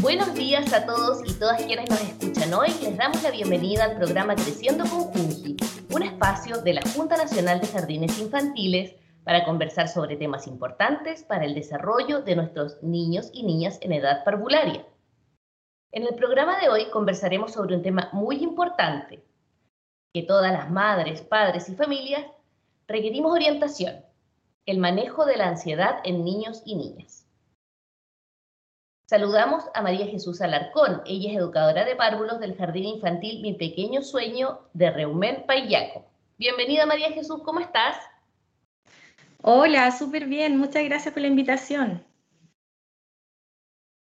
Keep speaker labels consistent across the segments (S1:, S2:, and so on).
S1: Buenos días a todos y todas quienes nos escuchan hoy. Les damos la bienvenida al programa Creciendo con Junji, un espacio de la Junta Nacional de Jardines Infantiles para conversar sobre temas importantes para el desarrollo de nuestros niños y niñas en edad parvularia. En el programa de hoy conversaremos sobre un tema muy importante, que todas las madres, padres y familias requerimos orientación, el manejo de la ansiedad en niños y niñas. Saludamos a María Jesús Alarcón. Ella es educadora de párvulos del Jardín Infantil Mi Pequeño Sueño de Reumen Payaco. Bienvenida María Jesús, ¿cómo estás?
S2: Hola, súper bien. Muchas gracias por la invitación.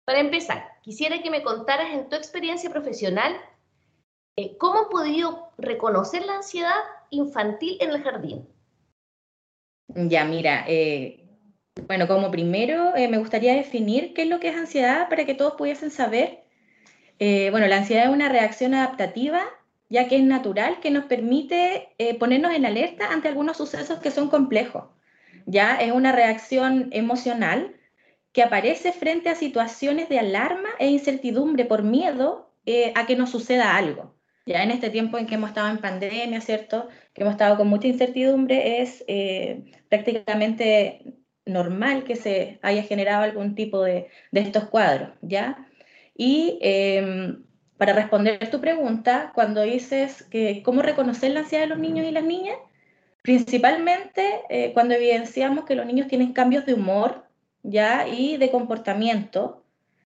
S1: Para empezar, quisiera que me contaras en tu experiencia profesional eh, cómo han podido reconocer la ansiedad infantil en el jardín.
S2: Ya, mira, eh, bueno, como primero eh, me gustaría definir qué es lo que es ansiedad para que todos pudiesen saber. Eh, bueno, la ansiedad es una reacción adaptativa, ya que es natural, que nos permite ponernos en alerta ante algunos sucesos que son complejos. Ya es una reacción emocional que aparece frente a situaciones de alarma e incertidumbre por miedo a que nos suceda algo. Ya en este tiempo en que hemos estado en pandemia, ¿cierto? Que hemos estado con mucha incertidumbre, es prácticamente normal que se haya generado algún tipo de, estos cuadros, ¿ya? Y em, para responder tu pregunta, cuando dices que cómo reconocer la ansiedad de los niños y las niñas, principalmente eh, cuando evidenciamos que los niños tienen cambios de humor, ¿ya? Y de comportamiento,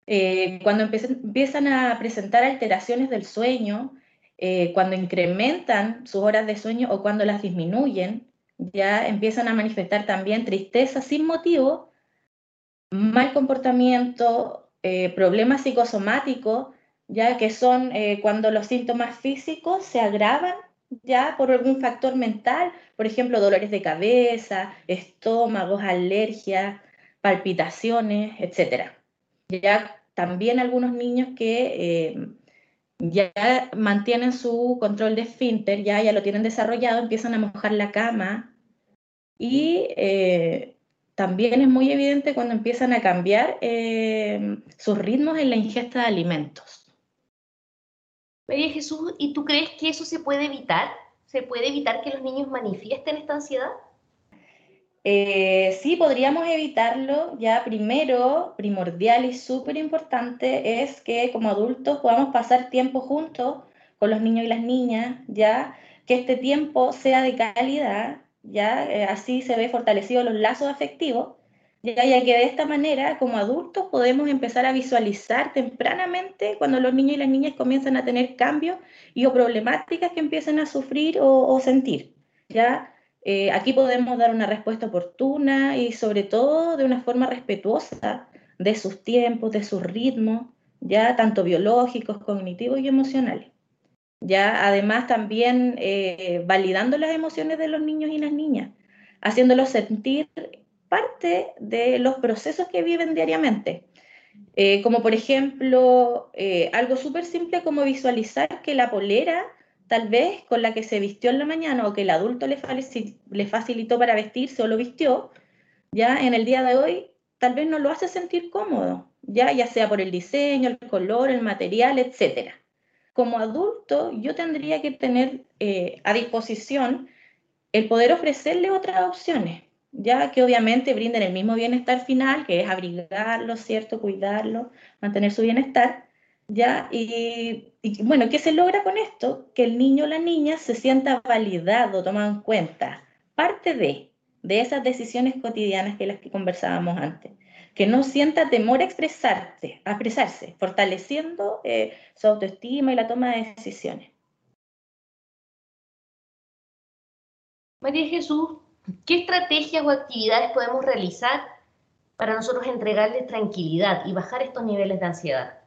S2: eh, cuando empiezan, a presentar alteraciones del sueño, eh, cuando incrementan sus horas de sueño o cuando las disminuyen, ya empiezan a manifestar también tristeza sin motivo, mal comportamiento, eh, problemas psicosomáticos, ya que son eh, cuando los síntomas físicos se agravan ya por algún factor mental, por ejemplo, dolores de cabeza, estómagos, alergias, palpitaciones, etc. Ya también algunos niños que eh, ya mantienen su control de esfínter, ya, ya lo tienen desarrollado, empiezan a mojar la cama y eh, también es muy evidente cuando empiezan a cambiar eh, sus ritmos en la ingesta de alimentos.
S1: María Jesús, ¿y tú crees que eso se puede evitar? ¿Se puede evitar que los niños manifiesten esta ansiedad?
S2: Eh, sí, podríamos evitarlo. Ya primero, primordial y súper importante es que como adultos podamos pasar tiempo juntos con los niños y las niñas, ya que este tiempo sea de calidad, ya eh, así se ve fortalecido los lazos afectivos, ya, ya que de esta manera como adultos podemos empezar a visualizar tempranamente cuando los niños y las niñas comienzan a tener cambios y o problemáticas que empiezan a sufrir o, o sentir, ya eh, aquí podemos dar una respuesta oportuna y sobre todo de una forma respetuosa de sus tiempos, de sus ritmos, ya tanto biológicos, cognitivos y emocionales. Ya además también eh, validando las emociones de los niños y las niñas, haciéndolos sentir parte de los procesos que viven diariamente. Eh, como por ejemplo, algo súper simple como visualizar que la polera tal vez con la que se vistió en la mañana o que el adulto le, facilitó para vestirse o lo vistió, ya en el día de hoy tal vez no lo hace sentir cómodo, ya, ya sea por el diseño, el color, el material, etc. Como adulto, yo tendría que tener eh, a disposición el poder ofrecerle otras opciones, ya que obviamente brinden el mismo bienestar final, que es abrigarlo, ¿cierto? Cuidarlo, mantener su bienestar, ¿ya? Y, bueno, ¿qué se logra con esto? Que el niño o la niña se sienta validado, tomado en cuenta, parte de, de esas decisiones cotidianas que las que conversábamos antes. Que no sienta temor a expresarse, a expresarse fortaleciendo eh, su autoestima y la toma de decisiones.
S1: María Jesús, ¿qué estrategias o actividades podemos realizar para nosotros entregarles tranquilidad y bajar estos niveles de ansiedad?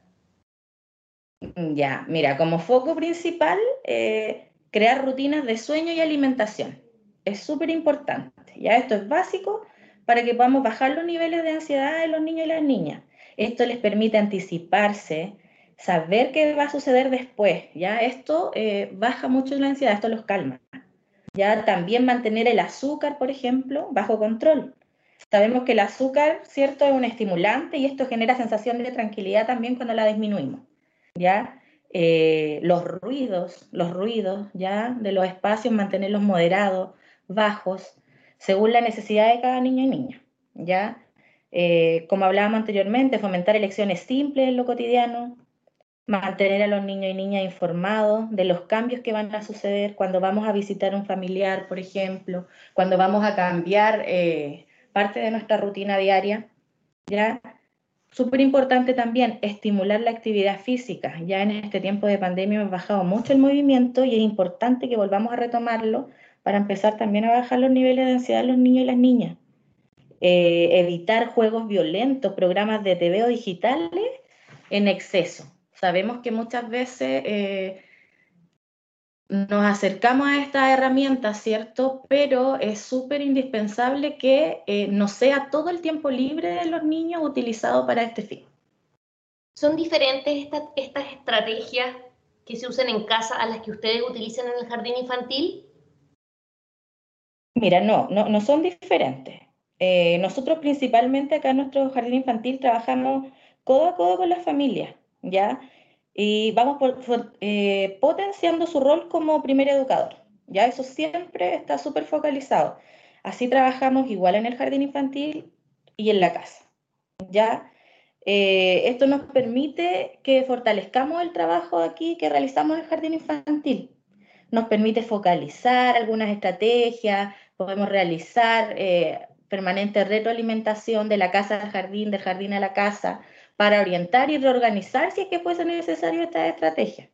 S2: Mm, ya, mira, como foco principal, eh, crear rutinas de sueño y alimentación. Es súper importante. Ya esto es básico para que podamos bajar los niveles de ansiedad de los niños y las niñas. Esto les permite anticiparse, saber qué va a suceder después. Ya esto eh, baja mucho la ansiedad, esto los calma. Ya también mantener el azúcar, por ejemplo, bajo control. Sabemos que el azúcar, cierto, es un estimulante y esto genera sensación de tranquilidad también cuando la disminuimos. ¿Ya? eh, los ruidos, los ruidos, ¿ya? De los espacios, mantenerlos moderados, bajos, según la necesidad de cada niño y niña, ¿ya? Eh, como hablábamos anteriormente, fomentar elecciones simples en lo cotidiano, mantener a los niños y niñas informados de los cambios que van a suceder cuando vamos a visitar un familiar, por ejemplo, cuando vamos a cambiar eh, parte de nuestra rutina diaria, ¿ya? Súper importante también estimular la actividad física. Ya en este tiempo de pandemia hemos bajado mucho el movimiento y es importante que volvamos a retomarlo para empezar también a bajar los niveles de ansiedad en los niños y las niñas. Eh, evitar juegos violentos, programas de TV o digitales en exceso. Sabemos que muchas veces eh, nos acercamos a estas herramientas, ¿cierto? Pero es súper indispensable que eh, no sea todo el tiempo libre de los niños utilizado para este fin.
S1: ¿Son diferentes estas estrategias que se usan en casa a las que ustedes utilizan en el jardín infantil?
S2: Mira, no, no, no son diferentes. Eh, nosotros principalmente acá en nuestro jardín infantil trabajamos codo a codo con las familias, ¿ya? Y vamos eh, potenciando su rol como primer educador. Ya eso siempre está súper focalizado. Así trabajamos igual en el jardín infantil y en la casa. Ya eh, esto nos permite que fortalezcamos el trabajo aquí que realizamos en el jardín infantil. Nos permite focalizar algunas estrategias, podemos realizar eh, permanente retroalimentación de la casa al jardín, del jardín a la casa, para orientar y reorganizar si es que fuese necesario esta estrategia.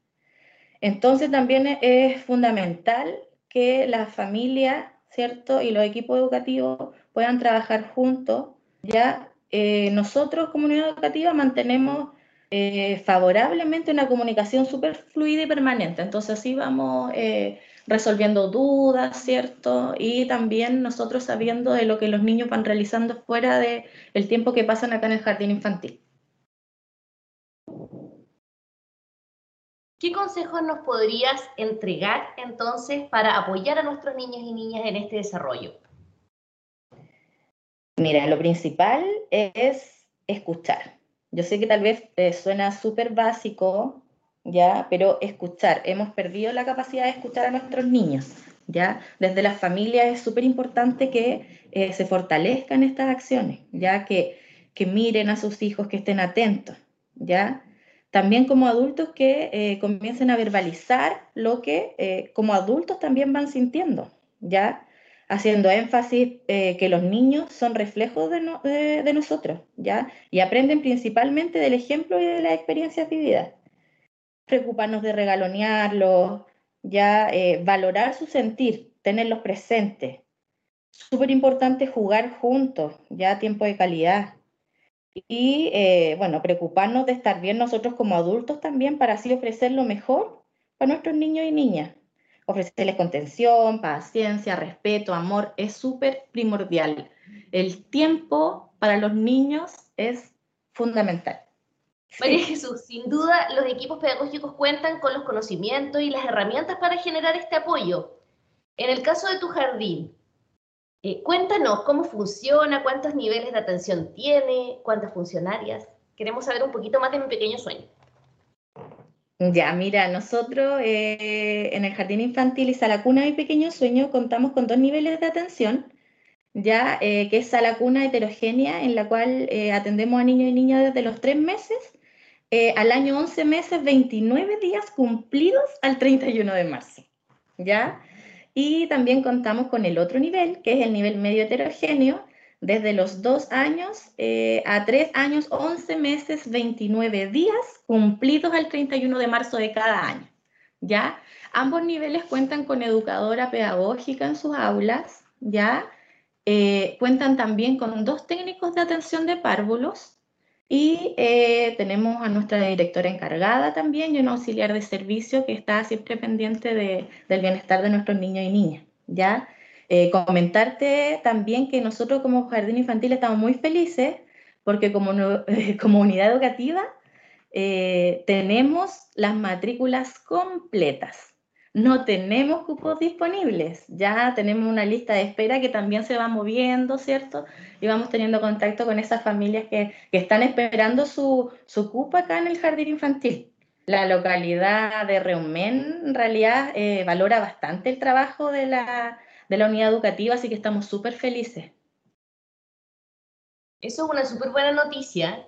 S2: Entonces también es fundamental que la familia, ¿cierto? Y los equipos educativos puedan trabajar juntos. Ya eh, nosotros, comunidad educativa, mantenemos eh, favorablemente una comunicación súper fluida y permanente. Entonces así vamos eh, resolviendo dudas, ¿cierto? Y también nosotros sabiendo de lo que los niños van realizando fuera del el tiempo que pasan acá en el jardín infantil.
S1: ¿Qué consejos nos podrías entregar entonces para apoyar a nuestros niños y niñas en este desarrollo?
S2: Mira, lo principal es escuchar. Yo sé que tal vez eh, suena súper básico, ¿ya? Pero escuchar. Hemos perdido la capacidad de escuchar a nuestros niños, ¿ya? Desde las familias es súper importante que eh, se fortalezcan estas acciones, ¿ya? Que, que miren a sus hijos, que estén atentos, ¿ya? También como adultos que eh, comiencen a verbalizar lo que eh, como adultos también van sintiendo, ¿ya? Haciendo énfasis eh, que los niños son reflejos de, de, nosotros, ¿ya? Y aprenden principalmente del ejemplo y de las experiencias vividas. Preocuparnos de regalonearlos, ¿ya? valorar su sentir, tenerlos presentes. Súper importante jugar juntos, ya tiempo de calidad, y eh, bueno, preocuparnos de estar bien nosotros como adultos también para así ofrecer lo mejor para nuestros niños y niñas. Ofrecerles contención, paciencia, respeto, amor, es súper primordial. El tiempo para los niños es fundamental.
S1: María Jesús, sin duda los equipos pedagógicos cuentan con los conocimientos y las herramientas para generar este apoyo. En el caso de tu jardín, eh, cuéntanos cómo funciona, cuántos niveles de atención tiene, cuántas funcionarias. Queremos saber un poquito más de mi pequeño sueño.
S2: Ya, mira, nosotros eh, en el Jardín Infantil y Sala Cuna Mi Pequeño Sueño contamos con dos niveles de atención, ya eh, que es Sala Cuna heterogénea, en la cual atendemos a niños y niñas desde los tres meses al año 11 meses, 29 días cumplidos al 31 de marzo. ¿Ya? Y también contamos con el otro nivel, que es el nivel medio heterogéneo, desde los 2 años eh, a 3 años, 11 meses, 29 días, cumplidos al 31 de marzo de cada año. ¿Ya? Ambos niveles cuentan con educadora pedagógica en sus aulas, ¿ya? Eh, cuentan también con dos técnicos de atención de párvulos y eh, tenemos a nuestra directora encargada también y un auxiliar de servicio que está siempre pendiente del bienestar de nuestros niños y niñas. ¿ya? Eh, comentarte también que nosotros como Jardín Infantil estamos muy felices porque como, como unidad educativa eh, tenemos las matrículas completas no tenemos cupos disponibles. Ya tenemos una lista de espera que también se va moviendo, ¿cierto? Y vamos teniendo contacto con esas familias que, están esperando su, su cupo acá en el jardín infantil. la localidad de Reumen en realidad eh, valora bastante el trabajo de la, de la unidad educativa, así que estamos súper felices.
S1: Eso es una súper buena noticia,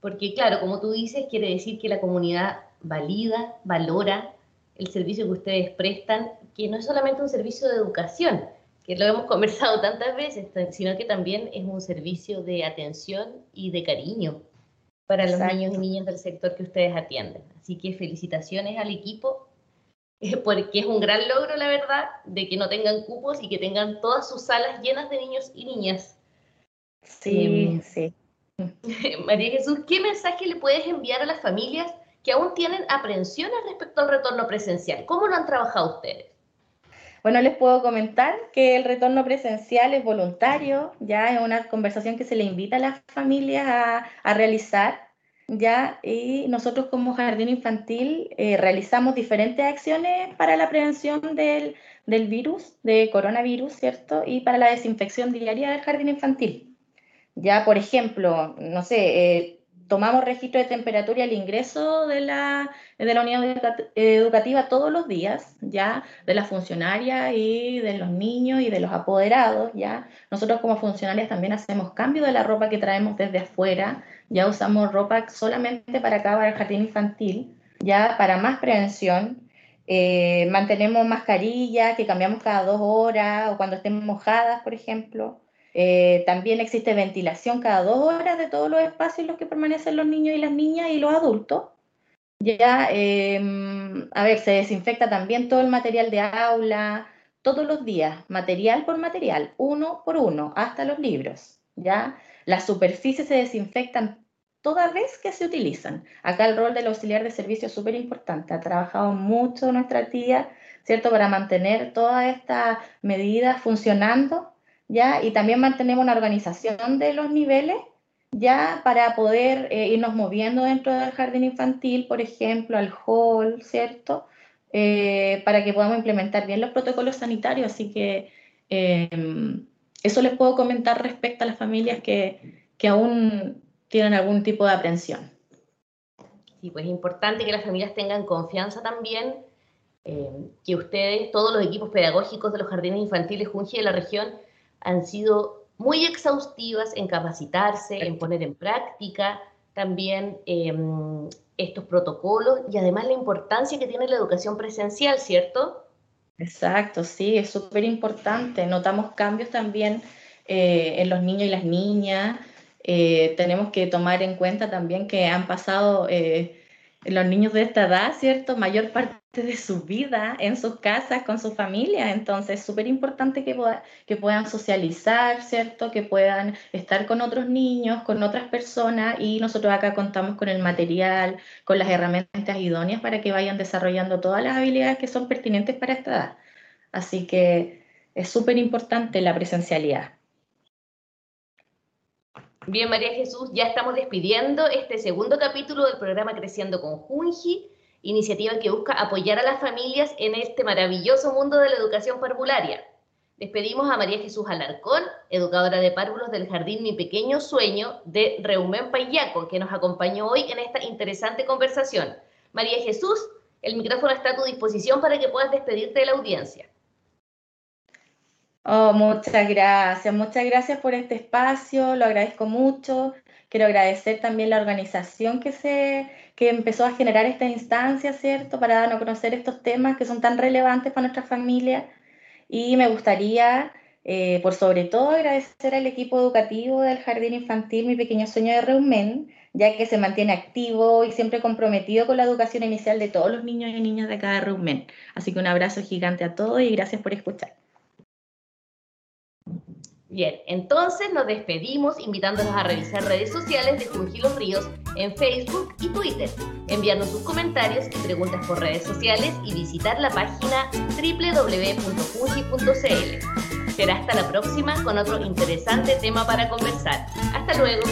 S1: porque claro, como tú dices, quiere decir que la comunidad valida, valora el servicio que ustedes prestan, que no es solamente un servicio de educación, que lo hemos conversado tantas veces, sino que también es un servicio de atención y de cariño para los niños y niñas del sector que ustedes atienden. Así que felicitaciones al equipo, porque es un gran logro, la verdad, de que no tengan cupos y que tengan todas sus salas llenas de niños y niñas.
S2: Sí, em, sí.
S1: María Jesús, ¿qué mensaje le puedes enviar a las familias que aún tienen aprensiones respecto al retorno presencial? ¿Cómo lo han trabajado ustedes?
S2: Bueno, les puedo comentar que el retorno presencial es voluntario, ya es una conversación que se le invita a las familias a, realizar, ya, y nosotros como jardín infantil eh, realizamos diferentes acciones para la prevención del, del virus, de coronavirus, ¿cierto? Y para la desinfección diaria del jardín infantil. Ya, por ejemplo, no sé, eh, tomamos registro de temperatura al ingreso de la, de la unidad educativa todos los días, ya, de las funcionarias y de los niños y de los apoderados, ya. Nosotros como funcionarias también hacemos cambio de la ropa que traemos desde afuera, ya usamos ropa solamente para acá, el jardín infantil, ya, para más prevención. Eh, mantenemos mascarillas que cambiamos cada dos horas o cuando estén mojadas, por ejemplo. Eh, también existe ventilación cada dos horas de todos los espacios en los que permanecen los niños y las niñas y los adultos. Ya, em, a ver, se desinfecta también todo el material de aula, todos los días, material por material, uno por uno, hasta los libros. Ya, las superficies se desinfectan toda vez que se utilizan. Acá el rol del auxiliar de servicio es súper importante. Ha trabajado mucho nuestra tía, ¿cierto?, para mantener todas estas medidas funcionando ¿ya? Y también mantenemos una organización de los niveles, ¿ya? Para poder eh, irnos moviendo dentro del jardín infantil, por ejemplo, al hall, ¿cierto? Eh, para que podamos implementar bien los protocolos sanitarios. Así que em, eso les puedo comentar respecto a las familias que, que aún tienen algún tipo de aprensión.
S1: Sí, pues es importante que las familias tengan confianza también, eh, que ustedes, todos los equipos pedagógicos de los jardines infantiles Junji de la región, han sido muy exhaustivas en capacitarse, en poner en práctica también em, estos protocolos y además la importancia que tiene la educación presencial, ¿cierto?
S2: Exacto, sí, es súper importante. Notamos cambios también eh, en los niños y las niñas. Eh, tenemos que tomar en cuenta también que han pasado eh, los niños de esta edad, ¿cierto? Mayor parte de su vida en sus casas con su familia. Entonces, es súper importante que, que puedan socializar, ¿cierto? Que puedan estar con otros niños, con otras personas y nosotros acá contamos con el material, con las herramientas idóneas para que vayan desarrollando todas las habilidades que son pertinentes para esta edad. Así que es súper importante la presencialidad.
S1: Bien, María Jesús, ya estamos despidiendo este segundo capítulo del programa Creciendo con Junji iniciativa que busca apoyar a las familias en este maravilloso mundo de la educación parvularia. Despedimos a María Jesús Alarcón, educadora de párvulos del Jardín Mi Pequeño Sueño de Reumén Payaco, que nos acompañó hoy en esta interesante conversación. María Jesús, el micrófono está a tu disposición para que puedas despedirte de la audiencia.
S2: Oh, muchas gracias, muchas gracias por este espacio, lo agradezco mucho. Quiero agradecer también la organización que, se, que empezó a generar esta instancia, ¿cierto? Para darnos a conocer estos temas que son tan relevantes para nuestra familia. Y me gustaría, eh, por sobre todo, agradecer al equipo educativo del Jardín Infantil Mi Pequeño Sueño de Reumen, ya que se mantiene activo y siempre comprometido con la educación inicial de todos los niños y niñas de acá de Reumen. Así que un abrazo gigante a todos y gracias por escuchar.
S1: Bien, entonces nos despedimos invitándolos a revisar redes sociales de Junji Los Ríos en Facebook y Twitter, enviarnos sus comentarios y preguntas por redes sociales y visitar la página www.junji.cl. Será hasta la próxima con otro interesante tema para conversar. Hasta luego.